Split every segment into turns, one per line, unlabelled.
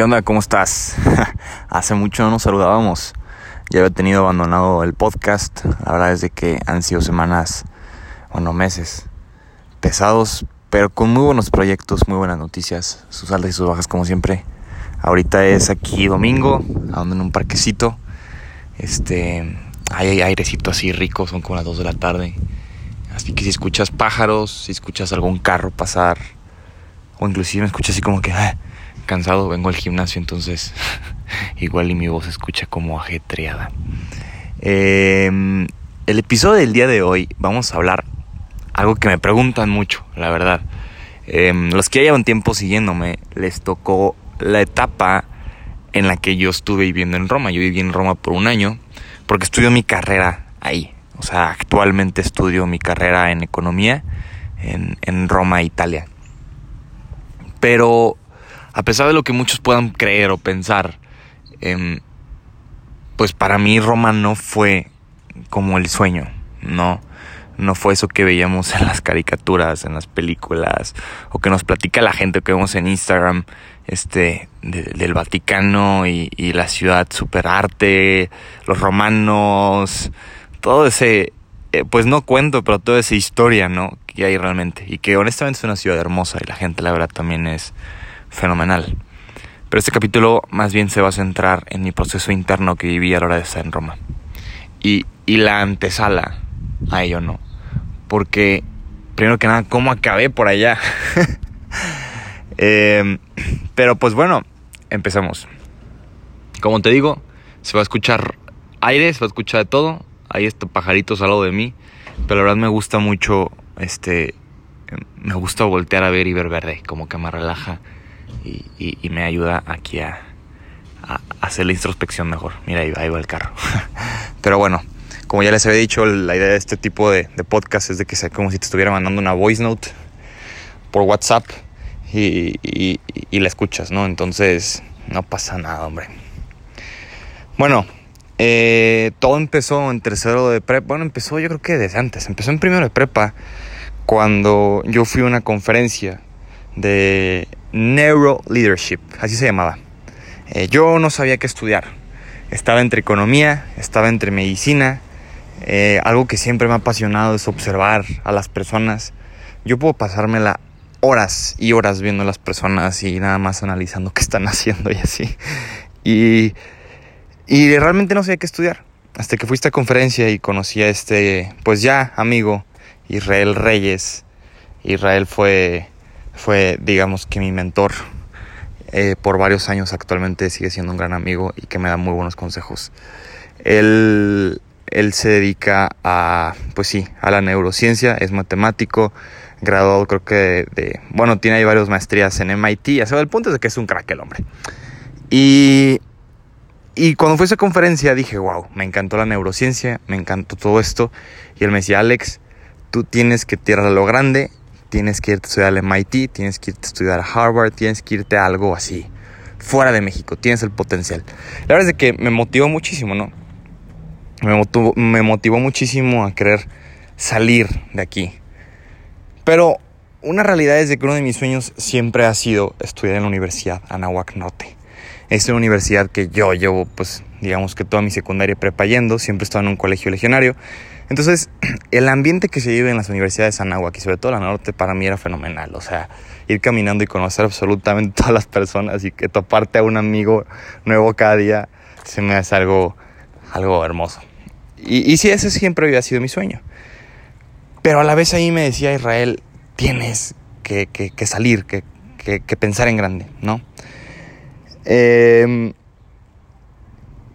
¿Qué onda? ¿Cómo estás? Hace mucho no nos saludábamos. Ya había tenido abandonado el podcast. La verdad es de que han sido semanas, bueno, meses pesados, pero con muy buenos proyectos, muy buenas noticias. Sus altas y sus bajas como siempre. Ahorita es aquí domingo, ando en un parquecito. Este, hay airecito así rico, son como las 2 de la tarde. Así que si escuchas pájaros, si escuchas algún carro pasar, o inclusive me escuchas así como que... Ah, cansado, vengo al gimnasio, entonces igual y mi voz se escucha como ajetreada. Em, el episodio del día de hoy vamos a hablar algo que me preguntan mucho, la verdad. Em, los que ya llevan tiempo siguiéndome, les tocó la etapa en la que yo estuve viviendo en Roma. Yo viví en Roma por un año porque estudio mi carrera ahí. O sea, actualmente estudio mi carrera en economía en, en Roma, Italia. Pero a pesar de lo que muchos puedan creer o pensar, em, pues para mí Roma no fue como el sueño, no, no fue eso que veíamos en las caricaturas, en las películas, o que nos platica la gente que vemos en Instagram, este, del Vaticano y, y la ciudad super arte, los romanos, todo ese, eh, pues no cuento, pero toda esa historia, ¿no? Que hay realmente, y que honestamente es una ciudad hermosa y la gente, la verdad, también es fenomenal. Pero este capítulo más bien se va a centrar en mi proceso interno que viví a la hora de estar en Roma. Y, y la antesala a ello no. Porque, primero que nada, ¿cómo acabé por allá? Em, pero pues bueno, empezamos. Como te digo, se va a escuchar aire, se va a escuchar de todo. Hay estos pajaritos al lado de mí. Pero la verdad me gusta mucho, este, me gusta voltear a ver y ver verde. Como que me relaja y, me ayuda aquí a, hacer la introspección mejor. Mira, ahí, va el carro. Pero bueno, como ya les había dicho, la idea de este tipo de, podcast es de que sea como si te estuviera mandando una voice note por WhatsApp y, la escuchas, ¿no? Entonces, no pasa nada, hombre. Bueno, eh, todo empezó en tercero de prepa. Bueno, empezó yo creo que desde antes. Empezó en primero de prepa cuando yo fui a una conferencia de Neuro Leadership, así se llamaba. Eh, yo no sabía qué estudiar. Estaba entre economía, estaba entre medicina. Eh, algo que siempre me ha apasionado es observar a las personas. Yo puedo pasármela horas y horas viendo a las personas y nada más analizando qué están haciendo y así. Y, realmente no sabía qué estudiar. Hasta que fui a conferencia y conocí a este, pues ya amigo, Israel Reyes. Israel fue fue, digamos que mi mentor eh, por varios años. Actualmente sigue siendo un gran amigo y que me da muy buenos consejos. Él, él se dedica a, pues sí, a la neurociencia, es matemático, graduado creo que de, bueno, tiene ahí varias maestrías en MIT, o el punto de que es un crack el hombre. Y, y cuando fue a esa conferencia dije, wow, me encantó la neurociencia, me encantó todo esto. Y él me decía, Alex, tú tienes que tirar a lo grande tienes que irte a estudiar al MIT, tienes que irte a estudiar a Harvard, tienes que irte a algo así, fuera de México, tienes el potencial. La verdad es que me motivó muchísimo, ¿no? Me motivó, muchísimo a querer salir de aquí. Pero una realidad es de que uno de mis sueños siempre ha sido estudiar en la Universidad Anahuac Norte. Es una universidad que yo llevo, pues, digamos que toda mi secundaria prepa yendo, siempre he estado en un colegio legionario. Entonces, el ambiente que se vive en las universidades de Anáhuac y sobre todo la norte para mí era fenomenal. O sea, ir caminando y conocer absolutamente todas las personas y que toparte a un amigo nuevo cada día se me hace algo, algo hermoso. Y, y sí, ese siempre había sido mi sueño. Pero a la vez ahí me decía Israel, tienes que, que, salir, que, que, pensar en grande, ¿no? Eh,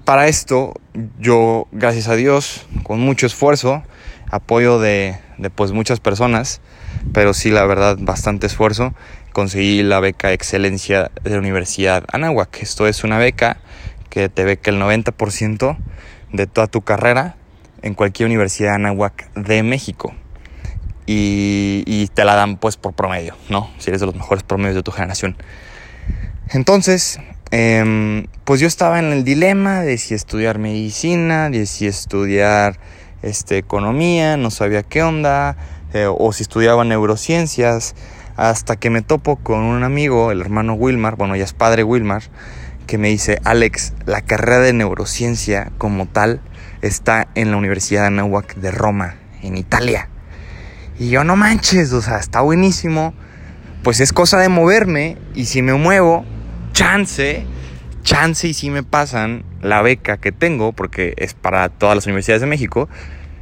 para esto, yo, gracias a Dios, con mucho esfuerzo, apoyo de, pues muchas personas, pero sí, la verdad, bastante esfuerzo, conseguí la beca Excelencia de la Universidad Anáhuac. Esto es una beca que te beca el 90% de toda tu carrera en cualquier universidad de Anáhuac de México. Y, y, te la dan pues por promedio, ¿no? Si eres de los mejores promedios de tu generación. Entonces, Em, pues yo estaba en el dilema de si estudiar medicina, de si estudiar este, economía, no sabía qué onda, eh, o si estudiaba neurociencias. Hasta que me topo con un amigo, el hermano Wilmar, bueno, ya es padre Wilmar, que me dice, Alex, la carrera de neurociencia como tal está en la Universidad de Anáhuac de Roma, en Italia. Y yo no manches, o sea, está buenísimo. Pues es cosa de moverme y si me muevo, chance, chance y si me pasan la beca que tengo, porque es para todas las universidades de México,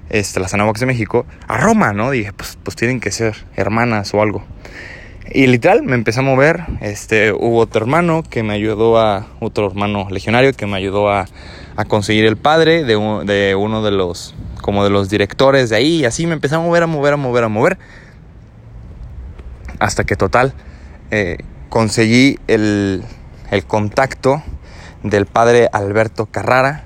este, las Anáhuacs de México, a Roma, ¿no? Dije, pues, pues tienen que ser hermanas o algo. Y literal me empecé a mover. Este, hubo otro hermano que me ayudó a, otro hermano legionario que me ayudó a, conseguir el padre de, de, uno de los, como de los directores de ahí. Y así me empecé a mover, a mover, a mover, a mover. Hasta que total, eh, conseguí el, el contacto del padre Alberto Carrara,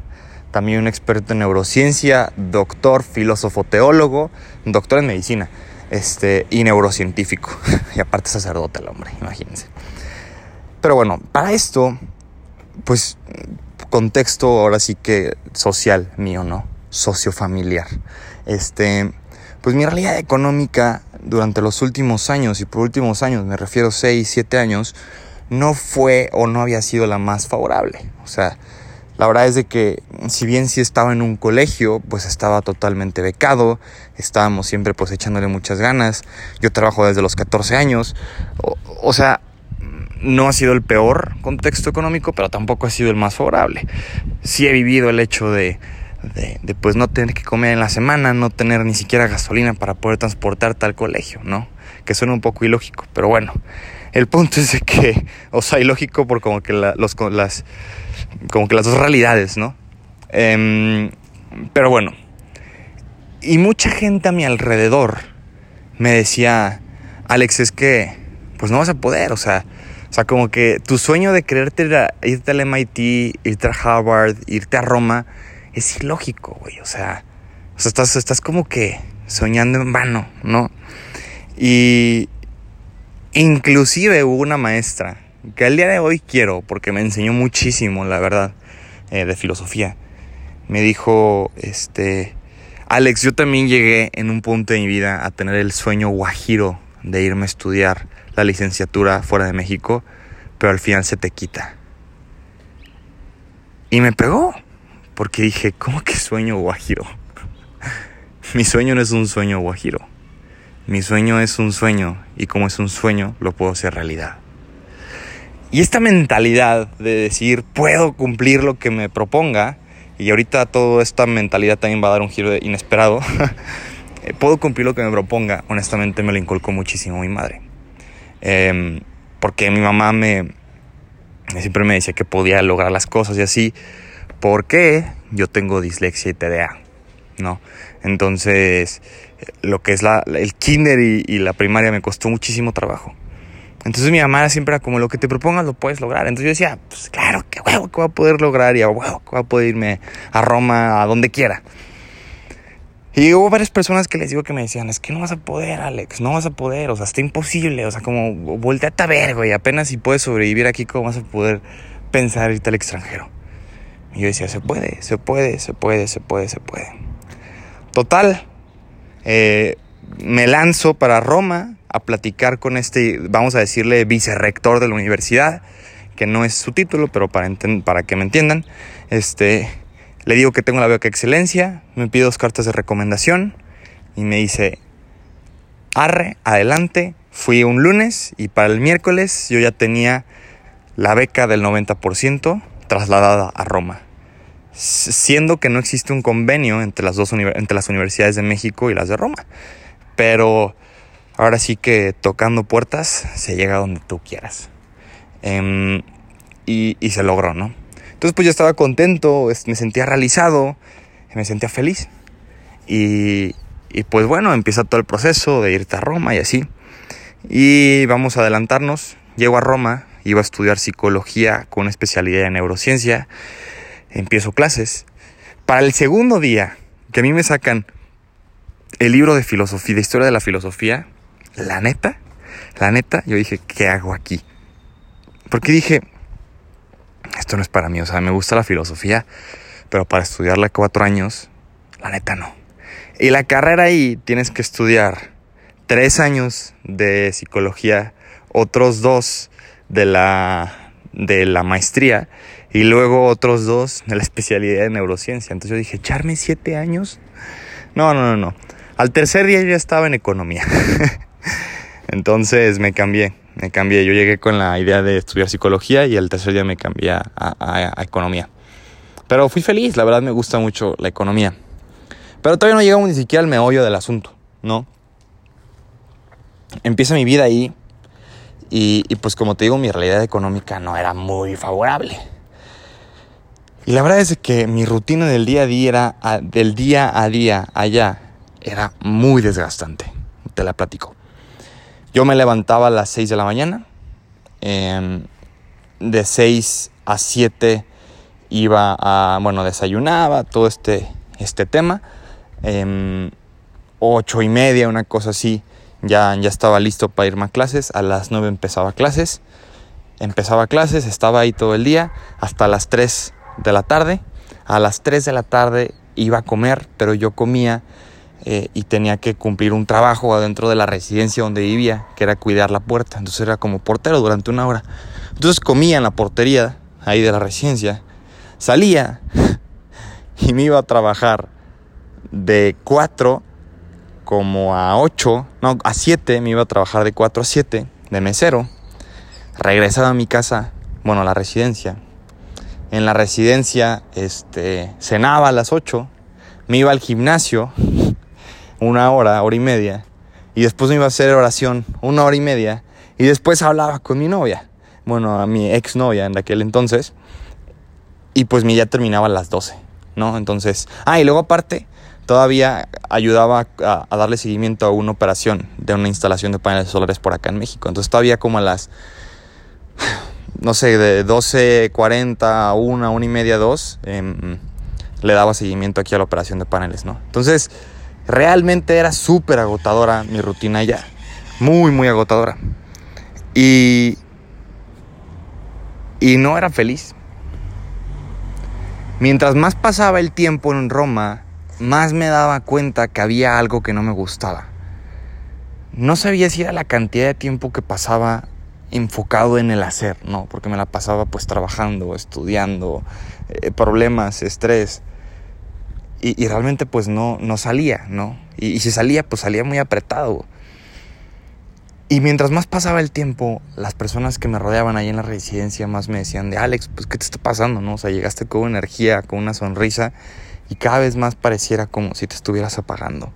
también un experto en neurociencia, doctor, filósofo, teólogo, doctor en medicina este, y neurocientífico. y aparte sacerdote el hombre, imagínense. Pero bueno, para esto, pues contexto ahora sí que social mío, ¿no? Sociofamiliar. Este, pues mi realidad económica durante los últimos años, y por últimos años me refiero 6, 7 años, no fue o no había sido la más favorable. O sea, la verdad es de que si bien sí estaba en un colegio, pues estaba totalmente becado, estábamos siempre pues echándole muchas ganas. Yo trabajo desde los 14 años. O, sea, no ha sido el peor contexto económico, pero tampoco ha sido el más favorable. Sí he vivido el hecho de, de, de, pues no tener que comer en la semana, no tener ni siquiera gasolina para poder transportarte al colegio, ¿no? Que suena un poco ilógico, pero bueno. El punto es de que, o sea, ilógico por como que los, las como que las dos realidades, ¿no? Em, pero bueno, y mucha gente a mi alrededor me decía, Alex, es que, pues no vas a poder, o sea, o sea, como que tu sueño de quererte irte al MIT, irte a Harvard, irte a Roma, es ilógico, güey, o sea, o sea estás, estás como que soñando en vano, ¿no? Y inclusive hubo una maestra que al día de hoy quiero, porque me enseñó muchísimo, la verdad, eh, de filosofía. Me dijo, este, Alex, yo también llegué en un punto de mi vida a tener el sueño guajiro de irme a estudiar la licenciatura fuera de México, pero al final se te quita. Y me pegó, porque dije, ¿cómo que sueño guajiro? Mi sueño no es un sueño guajiro. Mi sueño es un sueño y como es un sueño lo puedo hacer realidad. Y esta mentalidad de decir, puedo cumplir lo que me proponga, y ahorita toda esta mentalidad también va a dar un giro inesperado, eh, puedo cumplir lo que me proponga, honestamente me lo inculcó muchísimo mi madre. Em, porque mi mamá me siempre me decía que podía lograr las cosas y así, porque yo tengo dislexia y TDA, ¿no? Entonces, lo que es el kinder y la primaria me costó muchísimo trabajo. Entonces mi mamá siempre era como lo que te propongas lo puedes lograr. Entonces yo decía, pues claro, que huevo que voy a poder lograr y a huevo que voy a poder irme a Roma, a donde quiera. Y hubo varias personas que les digo que me decían, es que no vas a poder, Alex, no vas a poder, o sea, está imposible, o sea, como volteate a ver, güey, apenas si puedes sobrevivir aquí, ¿cómo vas a poder pensar irte al extranjero? Y yo decía, se puede, se puede, se puede, se puede, se puede. Total, eh, me lanzo para Roma, a platicar con este, vamos a decirle, vicerrector de la universidad, que no es su título, pero para, para que me entiendan, este, le digo que tengo la beca excelencia, me pide dos cartas de recomendación y me dice, arre, adelante, fui un lunes y para el miércoles yo ya tenía la beca del 90% trasladada a Roma. Siendo que no existe un convenio entre las dos entre las universidades de México y las de Roma. Pero ahora sí que tocando puertas se llega donde tú quieras. Em, y, se logró, ¿no? Entonces pues yo estaba contento, me sentía realizado, me sentía feliz. Y, y pues bueno, empieza todo el proceso de irte a Roma y así. Y vamos a adelantarnos. Llego a Roma, iba a estudiar psicología con una especialidad en neurociencia. Empiezo clases. Para el segundo día, que a mí me sacan el libro de filosofía, de historia de la filosofía, la neta, la neta, yo dije, ¿qué hago aquí? Porque dije, esto no es para mí, o sea, me gusta la filosofía, pero para estudiarla cuatro años, la neta no. Y la carrera ahí tienes que estudiar tres años de psicología, otros dos de la, de la maestría y luego otros dos de la especialidad de neurociencia. Entonces yo dije, echarme siete años. No, no, no, no. Al tercer día yo ya estaba en economía. Entonces me cambié, me cambié. Yo llegué con la idea de estudiar psicología y al tercer día me cambié a, a economía. Pero fui feliz, la verdad me gusta mucho la economía. Pero todavía no llegamos ni siquiera al meollo del asunto, ¿no? Empieza mi vida ahí y, pues como te digo, mi realidad económica no era muy favorable. Y la verdad es que mi rutina del día a día, era, del día a día allá era muy desgastante. Te la platico. Yo me levantaba a las 6 de la mañana. Em, de 6 a 7 iba a, bueno, desayunaba, todo este, este tema. Eh, 8 y media, una cosa así, ya, ya estaba listo para irme a clases. A las 9 empezaba clases. Empezaba clases, estaba ahí todo el día, hasta las 3 de la tarde. A las 3 de la tarde iba a comer, pero yo comía eh, y tenía que cumplir un trabajo adentro de la residencia donde vivía, que era cuidar la puerta. Entonces era como portero durante una hora. Entonces comía en la portería ahí de la residencia, salía y me iba a trabajar de 4 como a 8, no, a 7, me iba a trabajar de 4 a 7 de mesero. Regresaba a mi casa, bueno, a la residencia. En la residencia, este, cenaba a las 8, me iba al gimnasio una hora, hora y media, y después me iba a hacer oración una hora y media, y después hablaba con mi novia, bueno, a mi ex novia en aquel entonces, y pues mi ya terminaba a las 12, ¿no? Entonces, ah, y luego aparte, todavía ayudaba a, darle seguimiento a una operación de una instalación de paneles solares por acá en México. Entonces todavía como a las, no sé, de 12.40 a 1, 1 y media, 2, em, le daba seguimiento aquí a la operación de paneles, ¿no? Entonces realmente era súper agotadora mi rutina ya. Muy, muy agotadora. Y, y no era feliz. Mientras más pasaba el tiempo en Roma, más me daba cuenta que había algo que no me gustaba. No sabía si era la cantidad de tiempo que pasaba enfocado en el hacer, no, porque me la pasaba pues trabajando, estudiando, eh, problemas, estrés. Y, realmente pues no, no salía, ¿no? Y, y si salía, pues salía muy apretado. Y mientras más pasaba el tiempo, las personas que me rodeaban ahí en la residencia más me decían de Alex, pues ¿qué te está pasando? ¿No? O sea, llegaste con energía, con una sonrisa y cada vez más pareciera como si te estuvieras apagando.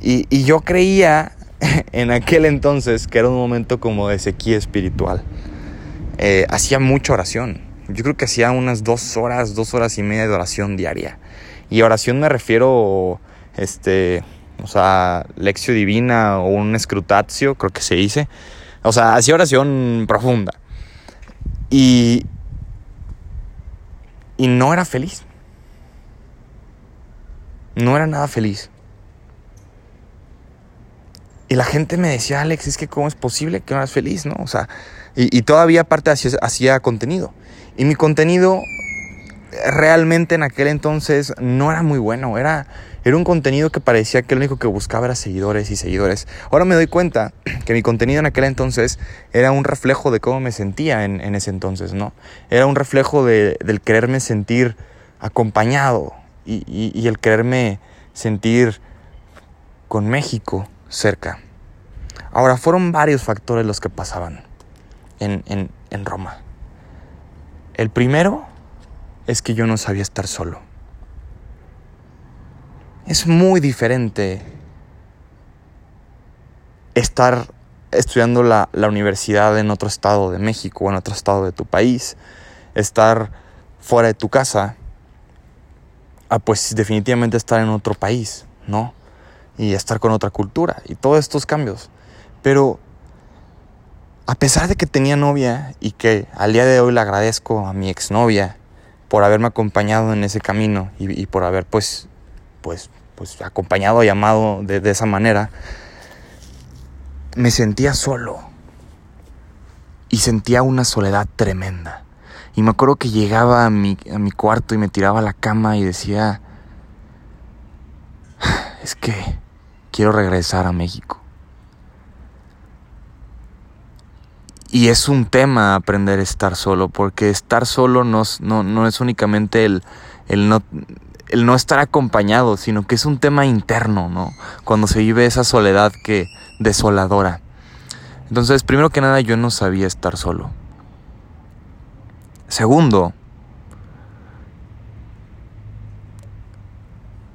Y, yo creía en aquel entonces que era un momento como de sequía espiritual. Eh, hacía mucha oración. Yo creo que hacía unas dos horas, dos horas y media de oración diaria. Y oración me refiero, este, o sea, lección divina o un escrutatio, creo que se dice. O sea, hacía oración profunda. Y, y no era feliz no era nada feliz. Y la gente me decía, Alex, es que cómo es posible que no eras feliz, ¿no? O sea, y, todavía aparte hacía, contenido. Y mi contenido realmente en aquel entonces no era muy bueno. Era, era un contenido que parecía que lo único que buscaba era seguidores y seguidores. Ahora me doy cuenta que mi contenido en aquel entonces era un reflejo de cómo me sentía en, ese entonces, ¿no? Era un reflejo de, del quererme sentir acompañado, y, el quererme sentir con México cerca. Ahora, fueron varios factores los que pasaban en, en, Roma. El primero es que yo no sabía estar solo. Es muy diferente estar estudiando la, la, universidad en otro estado de México o en otro estado de tu país, estar fuera de tu casa Ah, pues definitivamente estar en otro país, ¿no? Y estar con otra cultura y todos estos cambios. Pero a pesar de que tenía novia y que al día de hoy le agradezco a mi exnovia por haberme acompañado en ese camino y, por haber pues, pues, pues acompañado y amado de, de esa manera, me sentía solo y sentía una soledad tremenda. Y me acuerdo que llegaba a mi, a mi cuarto y me tiraba a la cama y decía, es que quiero regresar a México. Y es un tema aprender a estar solo, porque estar solo no, no, no es únicamente el, el, no, el no estar acompañado, sino que es un tema interno, ¿no? Cuando se vive esa soledad que desoladora. Entonces, primero que nada, yo no sabía estar solo. Segundo,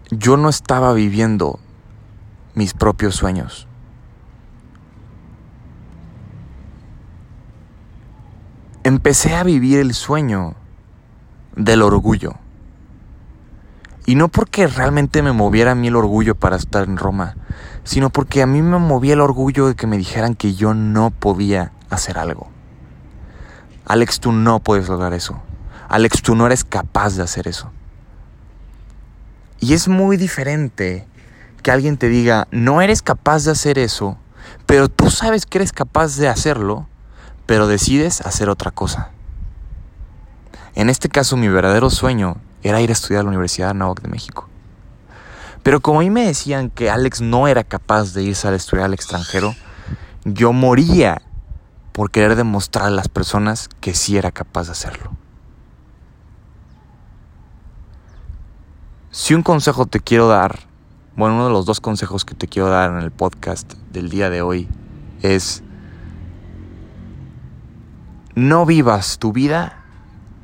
yo no estaba viviendo mis propios sueños. Empecé a vivir el sueño del orgullo. Y no porque realmente me moviera a mí el orgullo para estar en Roma, sino porque a mí me movía el orgullo de que me dijeran que yo no podía hacer algo. Alex, tú no puedes lograr eso. Alex, tú no eres capaz de hacer eso. Y es muy diferente que alguien te diga, no eres capaz de hacer eso, pero tú sabes que eres capaz de hacerlo, pero decides hacer otra cosa. En este caso, mi verdadero sueño era ir a estudiar a la Universidad de de México. Pero como a mí me decían que Alex no era capaz de irse a estudiar al extranjero, yo moría por querer demostrar a las personas que sí era capaz de hacerlo. Si un consejo te quiero dar, bueno, uno de los dos consejos que te quiero dar en el podcast del día de hoy es, no vivas tu vida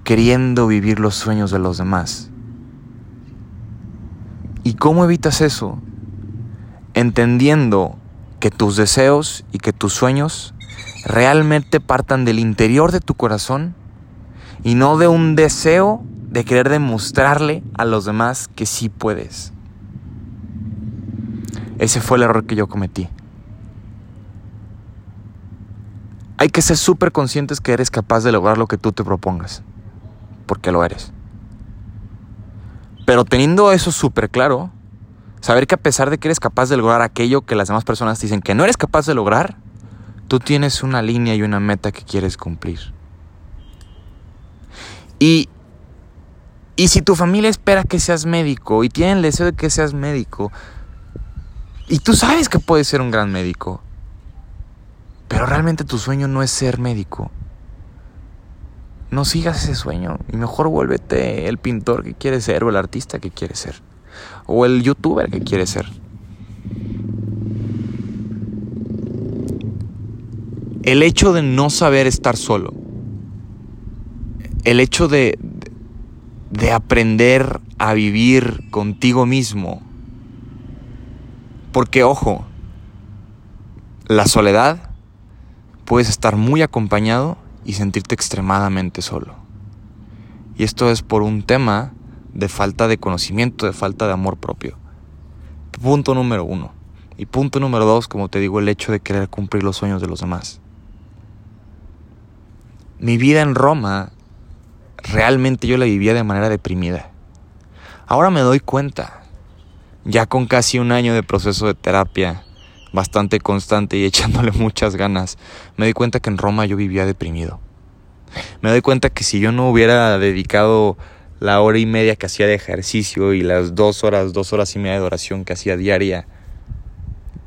queriendo vivir los sueños de los demás. ¿Y cómo evitas eso? Entendiendo que tus deseos y que tus sueños realmente partan del interior de tu corazón y no de un deseo de querer demostrarle a los demás que sí puedes. Ese fue el error que yo cometí. Hay que ser súper conscientes que eres capaz de lograr lo que tú te propongas porque lo eres. Pero teniendo eso súper claro, saber que a pesar de que eres capaz de lograr aquello que las demás personas dicen que no eres capaz de lograr, tú tienes una línea y una meta que quieres cumplir. Y, y si tu familia espera que seas médico y tiene el deseo de que seas médico, y tú sabes que puedes ser un gran médico, pero realmente tu sueño no es ser médico, no sigas ese sueño y mejor vuélvete el pintor que quieres ser o el artista que quieres ser o el youtuber que quieres ser. El hecho de no saber estar solo, el hecho de, de aprender a vivir contigo mismo, porque ojo, la soledad puedes estar muy acompañado y sentirte extremadamente solo. Y esto es por un tema de falta de conocimiento, de falta de amor propio. Punto número uno. Y punto número dos, como te digo, el hecho de querer cumplir los sueños de los demás. Mi vida en Roma, realmente yo la vivía de manera deprimida. Ahora me doy cuenta, ya con casi un año de proceso de terapia, bastante constante y echándole muchas ganas, me di cuenta que en Roma yo vivía deprimido. Me doy cuenta que si yo no hubiera dedicado la hora y media que hacía de ejercicio y las dos horas, dos horas y media de oración que hacía diaria,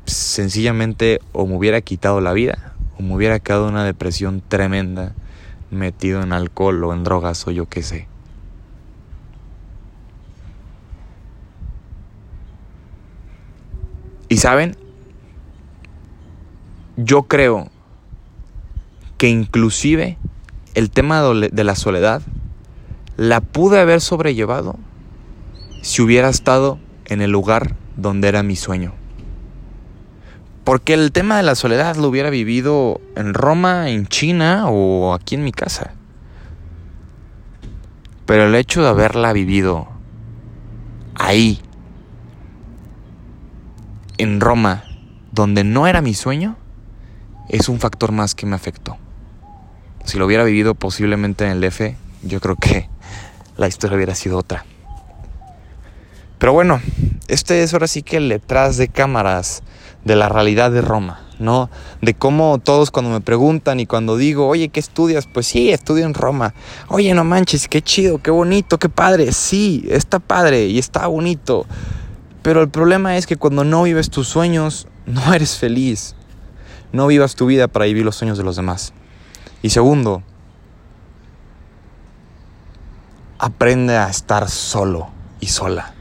sencillamente o me hubiera quitado la vida o me hubiera quedado una depresión tremenda metido en alcohol o en drogas o yo qué sé. Y saben, yo creo que inclusive el tema de la soledad la pude haber sobrellevado si hubiera estado en el lugar donde era mi sueño. Porque el tema de la soledad lo hubiera vivido en Roma, en China o aquí en mi casa. Pero el hecho de haberla vivido ahí, en Roma, donde no era mi sueño, es un factor más que me afectó. Si lo hubiera vivido posiblemente en el F, yo creo que la historia hubiera sido otra. Pero bueno, este es ahora sí que el detrás de cámaras de la realidad de Roma, ¿no? De cómo todos cuando me preguntan y cuando digo, oye, ¿qué estudias? Pues sí, estudio en Roma. Oye, no manches, qué chido, qué bonito, qué padre. Sí, está padre y está bonito. Pero el problema es que cuando no vives tus sueños, no eres feliz. No vivas tu vida para vivir los sueños de los demás. Y segundo, aprende a estar solo y sola.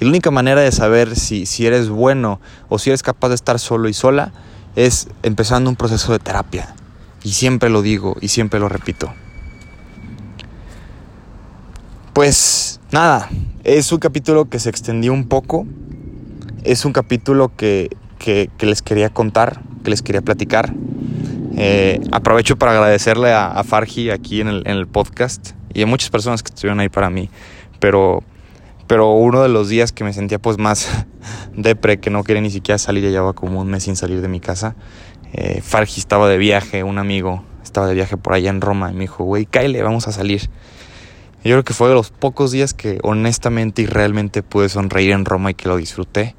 Y la única manera de saber si, si eres bueno o si eres capaz de estar solo y sola es empezando un proceso de terapia. Y siempre lo digo y siempre lo repito. Pues nada, es un capítulo que se extendió un poco. Es un capítulo que, que, les quería contar, que les quería platicar. Eh, aprovecho para agradecerle a, a Fargi aquí en el, en el, podcast y a muchas personas que estuvieron ahí para mí. Pero, pero uno de los días que me sentía pues más depre, que no quería ni siquiera salir, ya llevaba como un mes sin salir de mi casa. Eh, Fargi estaba de viaje, un amigo estaba de viaje por allá en Roma y me dijo, güey, Kyle, vamos a salir. Yo creo que fue de los pocos días que honestamente y realmente pude sonreír en Roma y que lo disfruté.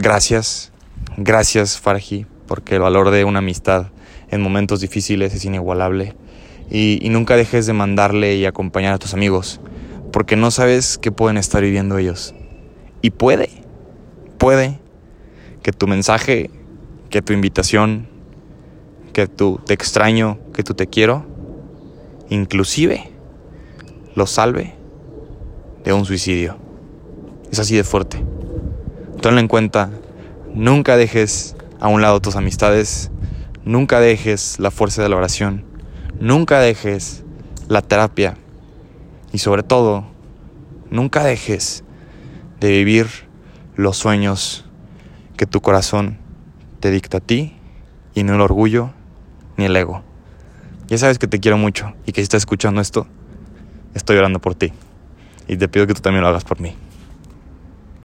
Gracias, gracias Fargi, porque el valor de una amistad en momentos difíciles es inigualable. Y, nunca dejes de mandarle y acompañar a tus amigos, porque no sabes qué pueden estar viviendo ellos. Y puede, puede que tu mensaje, que tu invitación, que tu te extraño, que tu te quiero, inclusive lo salve de un suicidio. Es así de fuerte. Tenlo en cuenta, nunca dejes a un lado tus amistades, nunca dejes la fuerza de la oración, nunca dejes la terapia y sobre todo, nunca dejes de vivir los sueños que tu corazón te dicta a ti y no el orgullo ni el ego. Ya sabes que te quiero mucho y que si estás escuchando esto, estoy orando por ti. Y te pido que tú también lo hagas por mí.